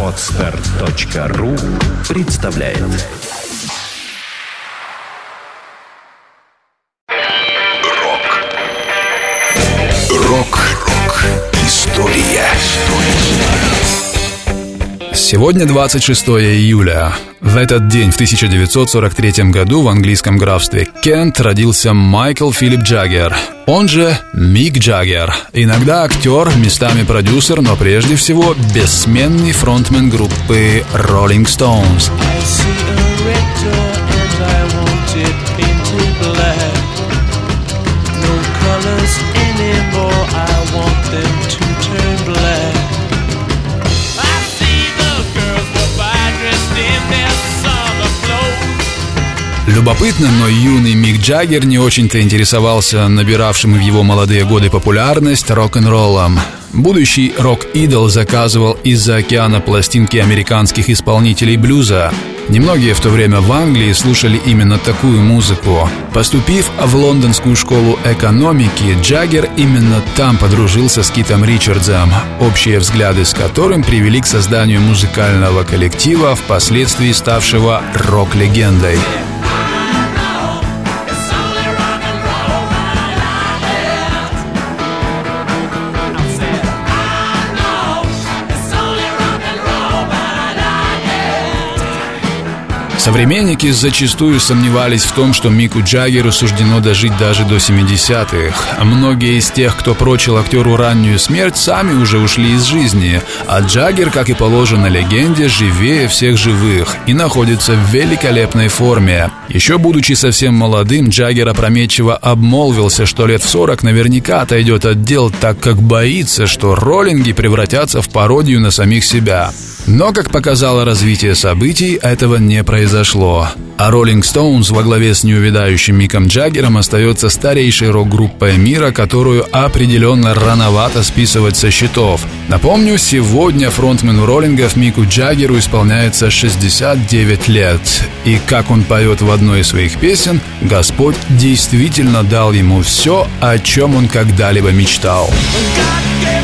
Отстар.ру представляет. Рок. Рок-рок История Сегодня 26 июля. В этот день, в 1943 году, в английском графстве Кент родился Майкл Филипп Джаггер, он же Мик Джаггер. Иногда актер, местами продюсер, но прежде всего бессменный фронтмен группы Rolling Stones. Любопытно, но юный Мик Джаггер не очень-то интересовался набиравшим в его молодые годы популярность рок-н-роллом. Будущий рок-идол заказывал из-за океана пластинки американских исполнителей блюза. Немногие в то время в Англии слушали именно такую музыку. Поступив в лондонскую школу экономики, Джаггер именно там подружился с Китом Ричардзом, общие взгляды с которым привели к созданию музыкального коллектива, впоследствии ставшего рок-легендой. Современники зачастую сомневались в том, что Мику Джаггеру суждено дожить даже до 70-х. А многие из тех, кто прочил актеру раннюю смерть, сами уже ушли из жизни. А Джаггер, как и положено легенде, живее всех живых и находится в великолепной форме. Еще будучи совсем молодым, Джаггер опрометчиво обмолвился, что лет в 40 наверняка отойдет от дел, так как боится, что роллинги превратятся в пародию на самих себя. Но, как показало развитие событий, этого не произошло. А Rolling Stones во главе с неувядающим Миком Джаггером остается старейшей рок-группой мира, которую определенно рановато списывать со счетов. Напомню, сегодня фронтмену роллингов Мику Джаггеру исполняется 69 лет. И как он поет в одной из своих песен, Господь действительно дал ему все, о чем он когда-либо мечтал. God